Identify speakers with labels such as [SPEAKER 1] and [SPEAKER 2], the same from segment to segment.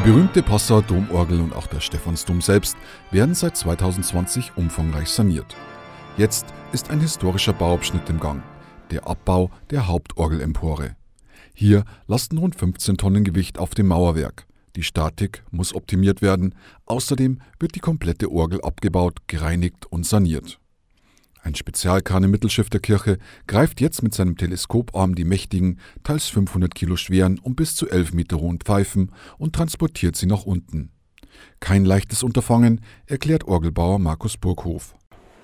[SPEAKER 1] berühmte Passauer Domorgel und auch der Stephansdom selbst werden seit 2020 umfangreich saniert. Jetzt ist ein historischer Bauabschnitt im Gang, der Abbau der Hauptorgelempore. Hier lasten rund 15 Tonnen Gewicht auf dem Mauerwerk. Die Statik muss optimiert werden. Außerdem wird die komplette Orgel abgebaut, gereinigt und saniert. Ein Spezialkran im Mittelschiff der Kirche greift jetzt mit seinem Teleskoparm die mächtigen, teils 500 Kilo schweren und bis zu 11 Meter hohen Pfeifen und transportiert sie nach unten. Kein leichtes Unterfangen, erklärt Orgelbauer Markus Burghof.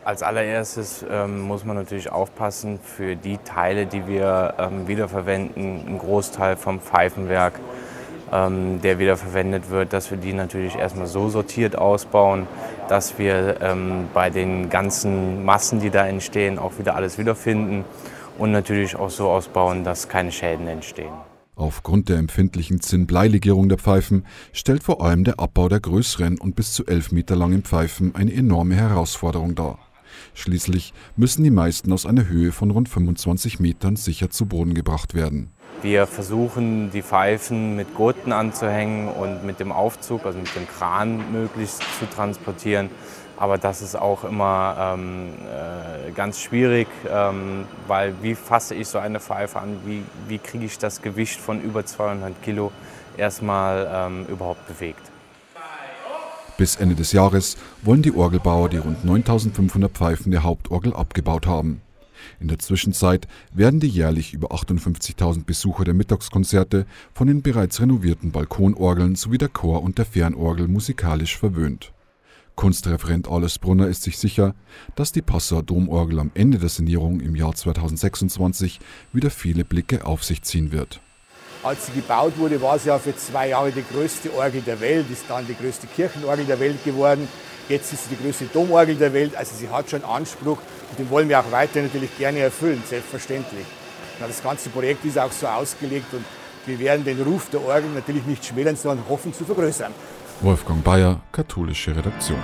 [SPEAKER 2] Als allererstes ähm, muss man natürlich aufpassen für die Teile, die wir ähm, wiederverwenden, ein Großteil vom Pfeifenwerk ähm, der wiederverwendet wird, dass wir die natürlich erstmal so sortiert ausbauen, dass wir ähm, bei den ganzen Massen, die da entstehen, auch wieder alles wiederfinden und natürlich auch so ausbauen, dass keine Schäden entstehen.
[SPEAKER 1] Aufgrund der empfindlichen Zinnbleilegierung der Pfeifen stellt vor allem der Abbau der größeren und bis zu elf Meter langen Pfeifen eine enorme Herausforderung dar. Schließlich müssen die meisten aus einer Höhe von rund 25 Metern sicher zu Boden gebracht werden.
[SPEAKER 2] Wir versuchen die Pfeifen mit Gurten anzuhängen und mit dem Aufzug, also mit dem Kran möglichst zu transportieren. Aber das ist auch immer ähm, äh, ganz schwierig, ähm, weil wie fasse ich so eine Pfeife an, wie, wie kriege ich das Gewicht von über 200 Kilo erstmal ähm, überhaupt bewegt.
[SPEAKER 1] Bis Ende des Jahres wollen die Orgelbauer die rund 9500 Pfeifen der Hauptorgel abgebaut haben. In der Zwischenzeit werden die jährlich über 58.000 Besucher der Mittagskonzerte von den bereits renovierten Balkonorgeln sowie der Chor und der Fernorgel musikalisch verwöhnt. Kunstreferent Alles Brunner ist sich sicher, dass die Passauer Domorgel am Ende der Sanierung im Jahr 2026 wieder viele Blicke auf sich ziehen wird.
[SPEAKER 3] Als sie gebaut wurde, war sie ja für zwei Jahre die größte Orgel der Welt, ist dann die größte Kirchenorgel der Welt geworden. Jetzt ist sie die größte Domorgel der Welt, also sie hat schon Anspruch und den wollen wir auch weiter natürlich gerne erfüllen, selbstverständlich. Das ganze Projekt ist auch so ausgelegt und wir werden den Ruf der Orgel natürlich nicht schmälern, sondern hoffen zu vergrößern.
[SPEAKER 1] Wolfgang Bayer, katholische Redaktion.